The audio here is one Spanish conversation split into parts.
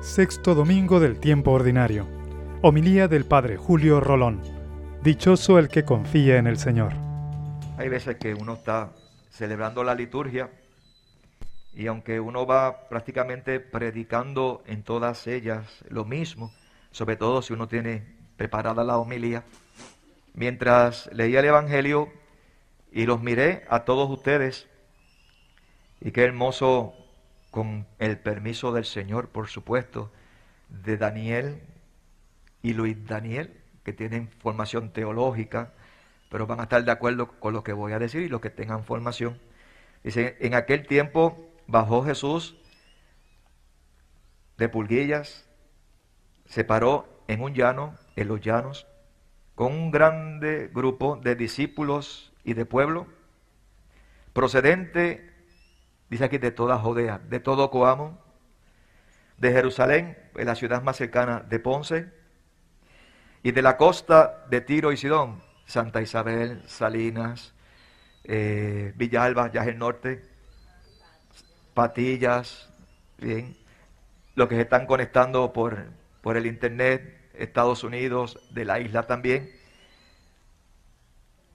Sexto domingo del tiempo ordinario. Homilía del Padre Julio Rolón. Dichoso el que confía en el Señor. Hay veces que uno está celebrando la liturgia y aunque uno va prácticamente predicando en todas ellas lo mismo, sobre todo si uno tiene preparada la homilía, mientras leía el Evangelio y los miré a todos ustedes, y qué hermoso con el permiso del Señor, por supuesto, de Daniel y Luis Daniel, que tienen formación teológica, pero van a estar de acuerdo con lo que voy a decir y los que tengan formación. Dice, en aquel tiempo bajó Jesús de Pulguillas, se paró en un llano, en los llanos, con un grande grupo de discípulos y de pueblo, procedente dice aquí de toda Judea, de todo Coamo, de Jerusalén, la ciudad más cercana de Ponce, y de la costa de Tiro y Sidón, Santa Isabel, Salinas, eh, Villalba, ya es el norte, Patillas, bien, los que se están conectando por, por el internet, Estados Unidos, de la isla también.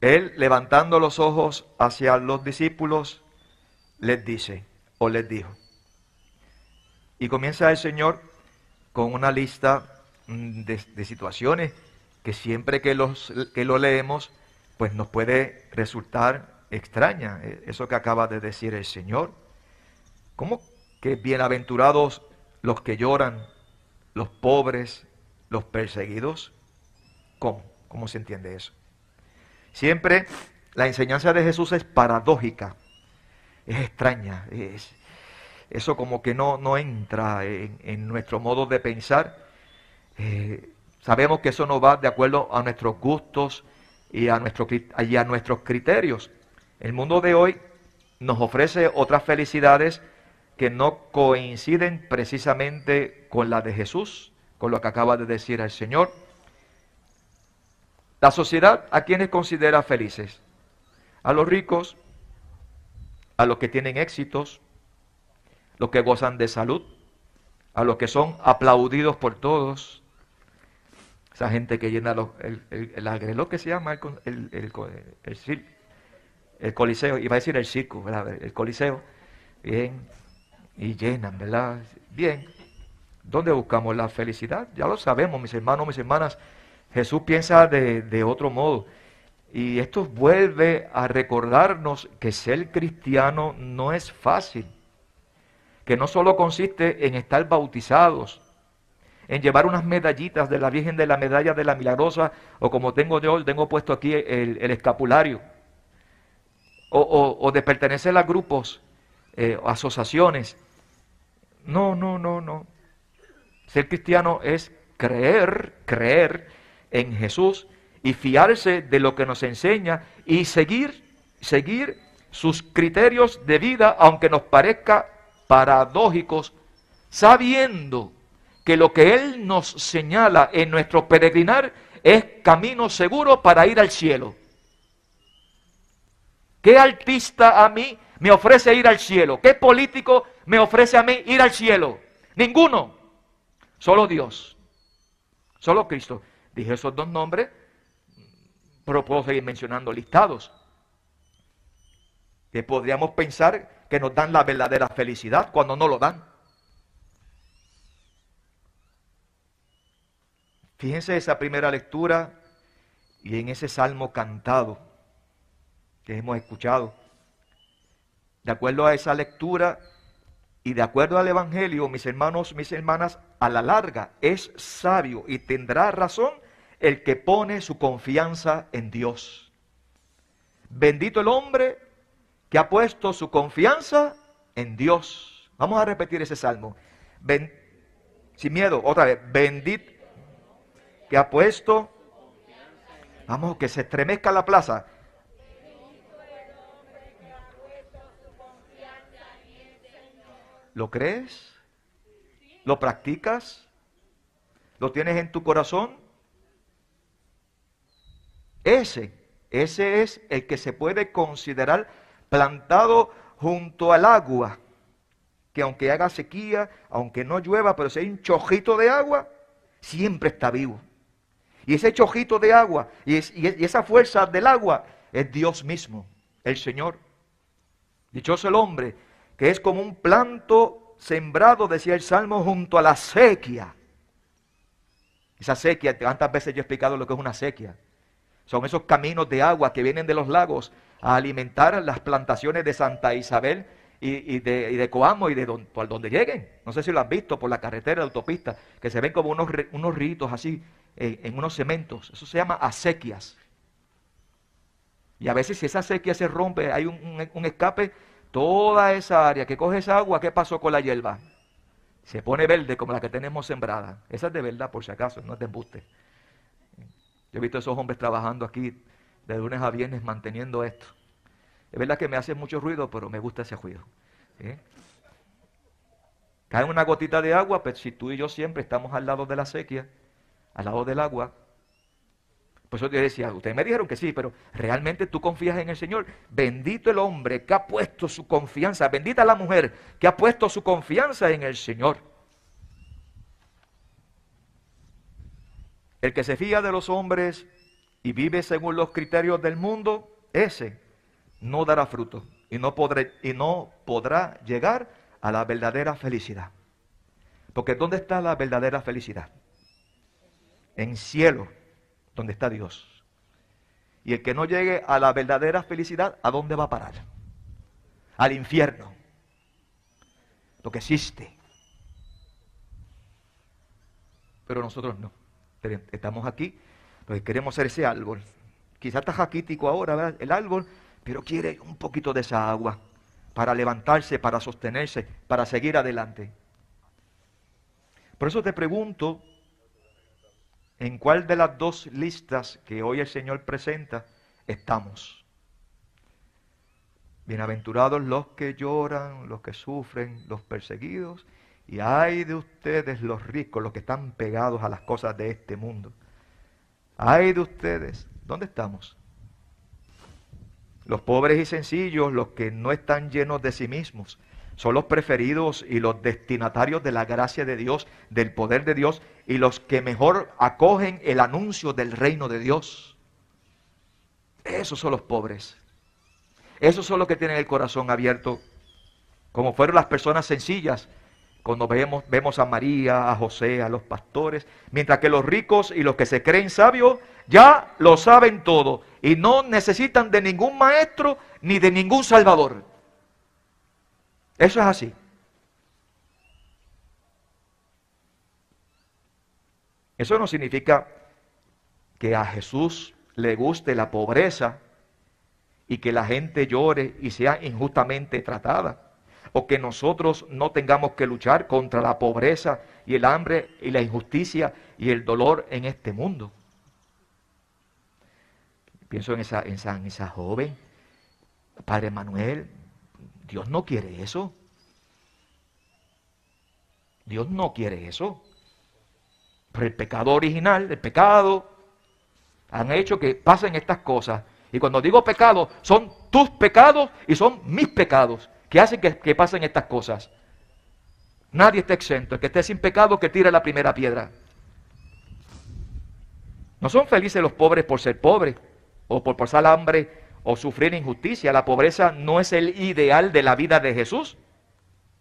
Él levantando los ojos hacia los discípulos, les dice o les dijo. Y comienza el Señor con una lista mm, de, situaciones que siempre que, los, que lo leemos, pues nos puede resultar extraña. E, eso que acaba de decir el Señor. ¿Cómo que bienaventurados los que lloran, los pobres, los perseguidos? ¿Cómo? ¿Cómo se entiende eso? Siempre la enseñanza de Jesús es paradójica es extraña, es, eso como que no, no entra en, nuestro modo de pensar. Eh, sabemos que eso no va de acuerdo a nuestros gustos y a, nuestro, y a nuestros criterios. El mundo de hoy nos ofrece otras felicidades que no coinciden precisamente con la de Jesús, con lo que acaba de decir el Señor. La sociedad, ¿a quienes considera felices? A los ricos, a los que tienen éxitos, los que gozan de salud, a los que son aplaudidos por todos, esa gente que llena los, el, el, lo que se llama el, el, el, coliseo, iba a decir el circo, el coliseo, bien, y llenan, ¿verdad? Bien, ¿dónde buscamos la felicidad? Ya lo sabemos, mis hermanos, mis hermanas, Jesús piensa de, de otro modo. Y esto vuelve a recordarnos que ser cristiano no es fácil, que no solo consiste en estar bautizados, en llevar unas medallitas de la Virgen de la Medalla de la Milagrosa, o como tengo yo, tengo puesto aquí el, escapulario, o, de pertenecer a grupos, eh, asociaciones. No, no, no, no. Ser cristiano es creer, creer en Jesús y fiarse de lo que nos enseña y seguir, seguir sus criterios de vida, aunque nos parezca paradójicos, sabiendo que lo que Él nos señala en nuestro peregrinar es camino seguro para ir al cielo. ¿Qué artista a mí me ofrece ir al cielo? ¿Qué político me ofrece a mí ir al cielo? Ninguno. Solo Dios. Solo Cristo. Dije esos dos nombres pero puedo seguir mencionando listados. Que podríamos pensar que nos dan la verdadera felicidad cuando no lo dan. Fíjense esa primera lectura y en ese salmo cantado que hemos escuchado. De acuerdo a esa lectura y de acuerdo al Evangelio, mis hermanos, mis hermanas, a la larga es sabio y tendrá razón el que pone su confianza en Dios. Bendito el hombre que ha puesto su confianza en Dios. Vamos a repetir ese salmo. sin miedo, otra vez. Bendito que ha puesto. Vamos, que se estremezca la plaza. ¿Lo crees? ¿Lo practicas? ¿Lo tienes en tu corazón? Ese, ese es el que se puede considerar plantado junto al agua, que aunque haga sequía, aunque no llueva, pero si hay un chojito de agua, siempre está vivo. Y ese chojito de agua y, esa fuerza del agua es Dios mismo, el Señor. Dichoso el hombre que es como un planto sembrado, decía el Salmo, junto a la sequía. Esa sequía, tantas veces yo he explicado lo que es una sequía. Son esos caminos de agua que vienen de los lagos a alimentar las plantaciones de Santa Isabel y, de, Coamo y de por donde lleguen. No sé si lo han visto por la carretera de autopista, que se ven como unos, unos ritos así eh, en unos cementos. Eso se llama acequias. Y a veces si esa sequía se rompe, hay un, escape, toda esa área que coge esa agua, ¿qué pasó con la hierba? Se pone verde como la que tenemos sembrada. Esa es de verdad, por si acaso, no es de embuste. Yo he visto a esos hombres trabajando aquí de lunes a viernes manteniendo esto. Es verdad que me hace mucho ruido, pero me gusta ese ruido. Cae una gotita de agua, pero si tú y yo siempre estamos al lado de la sequía, al lado del agua, por eso yo decía, ustedes me dijeron que sí, pero realmente tú confías en el Señor. Bendito el hombre que ha puesto su confianza, bendita la mujer que ha puesto su confianza en el Señor. El que se fía de los hombres y vive según los criterios del mundo, ese no dará fruto y no, podrá llegar a la verdadera felicidad. Porque ¿dónde está la verdadera felicidad? En cielo donde está Dios. Y el que no llegue a la verdadera felicidad, ¿a dónde va a parar? Al infierno. Lo que existe. Pero nosotros no. Estamos aquí porque queremos ser ese árbol. Quizás está jaquítico ahora, ¿verdad? El árbol, pero quiere un poquito de esa agua para levantarse, para sostenerse, para seguir adelante. Por eso te pregunto, ¿En cuál de las dos listas que hoy el Señor presenta estamos? Bienaventurados los que lloran, los que sufren, los perseguidos, y hay de ustedes los ricos, los que están pegados a las cosas de este mundo. Hay de ustedes, ¿dónde estamos? Los pobres y sencillos, los que no están llenos de sí mismos, son los preferidos y los destinatarios de la gracia de Dios, del poder de Dios y los que mejor acogen el anuncio del reino de Dios. Esos son los pobres. Esos son los que tienen el corazón abierto, como fueron las personas sencillas cuando vemos, vemos a María, a José, a los pastores, mientras que los ricos y los que se creen sabios ya lo saben todo y no necesitan de ningún maestro ni de ningún salvador. Eso es así. Eso no significa que a Jesús le guste la pobreza y que la gente llore y sea injustamente tratada. O que nosotros no tengamos que luchar contra la pobreza y el hambre y la injusticia y el dolor en este mundo. Pienso en esa, en esa, en esa joven, Padre Manuel, Dios no quiere eso. Dios no quiere eso. Pero el pecado original, el pecado, han hecho que pasen estas cosas. Y cuando digo pecado, son tus pecados y son mis pecados que hacen que, que pasen estas cosas. Nadie está exento. El que esté sin pecado, que tire la primera piedra. No son felices los pobres por ser pobres o por pasar hambre o sufrir injusticia. La pobreza no es el ideal de la vida de Jesús.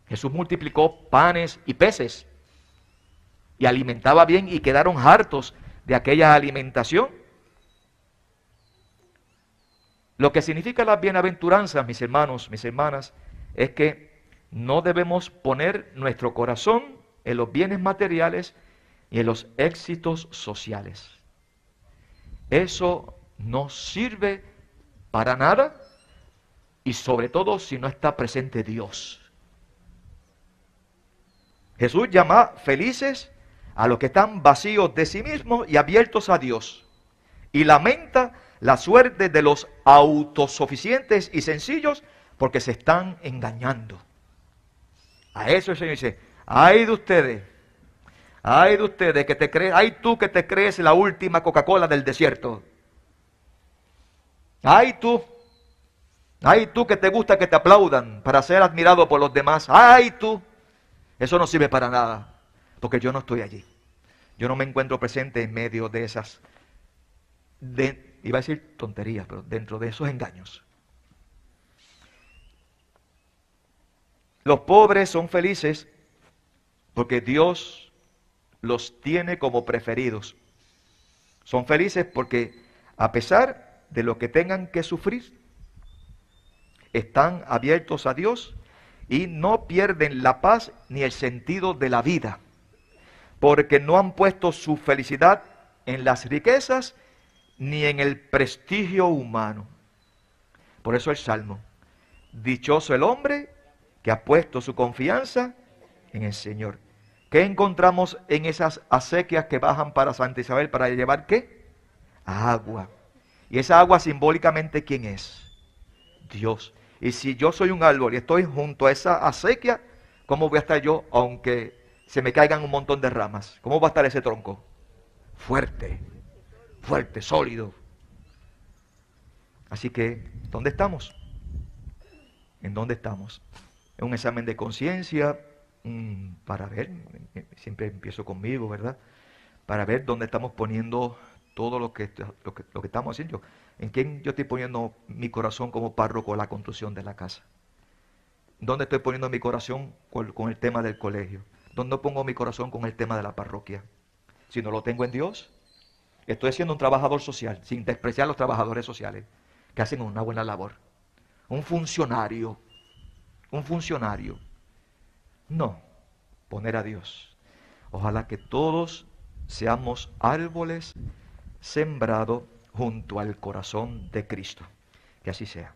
Jesús multiplicó panes y peces y alimentaba bien y quedaron hartos de aquella alimentación. Lo que significa las bienaventuranzas, mis hermanos, mis hermanas, es que no debemos poner nuestro corazón en los bienes materiales y en los éxitos sociales. Eso no sirve para nada y sobre todo si no está presente Dios. Jesús llama felices a los que están vacíos de sí mismos y abiertos a Dios. Y lamenta la suerte de los autosuficientes y sencillos porque se están engañando. A eso el Señor dice, ay de ustedes, ay de ustedes que te crees, ay tú que te crees la última Coca-Cola del desierto. Ay tú, Ay tú que te gusta que te aplaudan para ser admirado por los demás. Ay tú. Eso no sirve para nada, porque yo no estoy allí. Yo no me encuentro presente en medio de esas, iba a decir tonterías, pero dentro de esos engaños. Los pobres son felices porque Dios los tiene como preferidos. Son felices porque a pesar de lo que tengan que sufrir, están abiertos a Dios y no pierden la paz ni el sentido de la vida, porque no han puesto su felicidad en las riquezas ni en el prestigio humano. Por eso el Salmo, dichoso el hombre que ha puesto su confianza en el Señor. ¿Qué encontramos en esas acequias que bajan para Santa Isabel para llevar qué? Agua. Y esa agua simbólicamente, ¿quién es? Dios. Y si yo soy un árbol y estoy junto a esa acequia, ¿cómo voy a estar yo aunque se me caigan un montón de ramas? ¿Cómo va a estar ese tronco? Fuerte, fuerte, sólido. Así que, ¿dónde estamos? ¿En dónde estamos? Un examen de conciencia para ver, siempre empiezo conmigo, ¿verdad? Para ver dónde estamos poniendo todo lo que, lo que, estamos haciendo. ¿En quién yo estoy poniendo mi corazón como párroco a la construcción de la casa? ¿Dónde estoy poniendo mi corazón con, el tema del colegio? ¿Dónde pongo mi corazón con el tema de la parroquia? Si no lo tengo en Dios, estoy siendo un trabajador social, sin despreciar a los trabajadores sociales, que hacen una buena labor. Un funcionario, un funcionario. No, poner a Dios. Ojalá que todos seamos árboles sembrados junto al corazón de Cristo. Que así sea.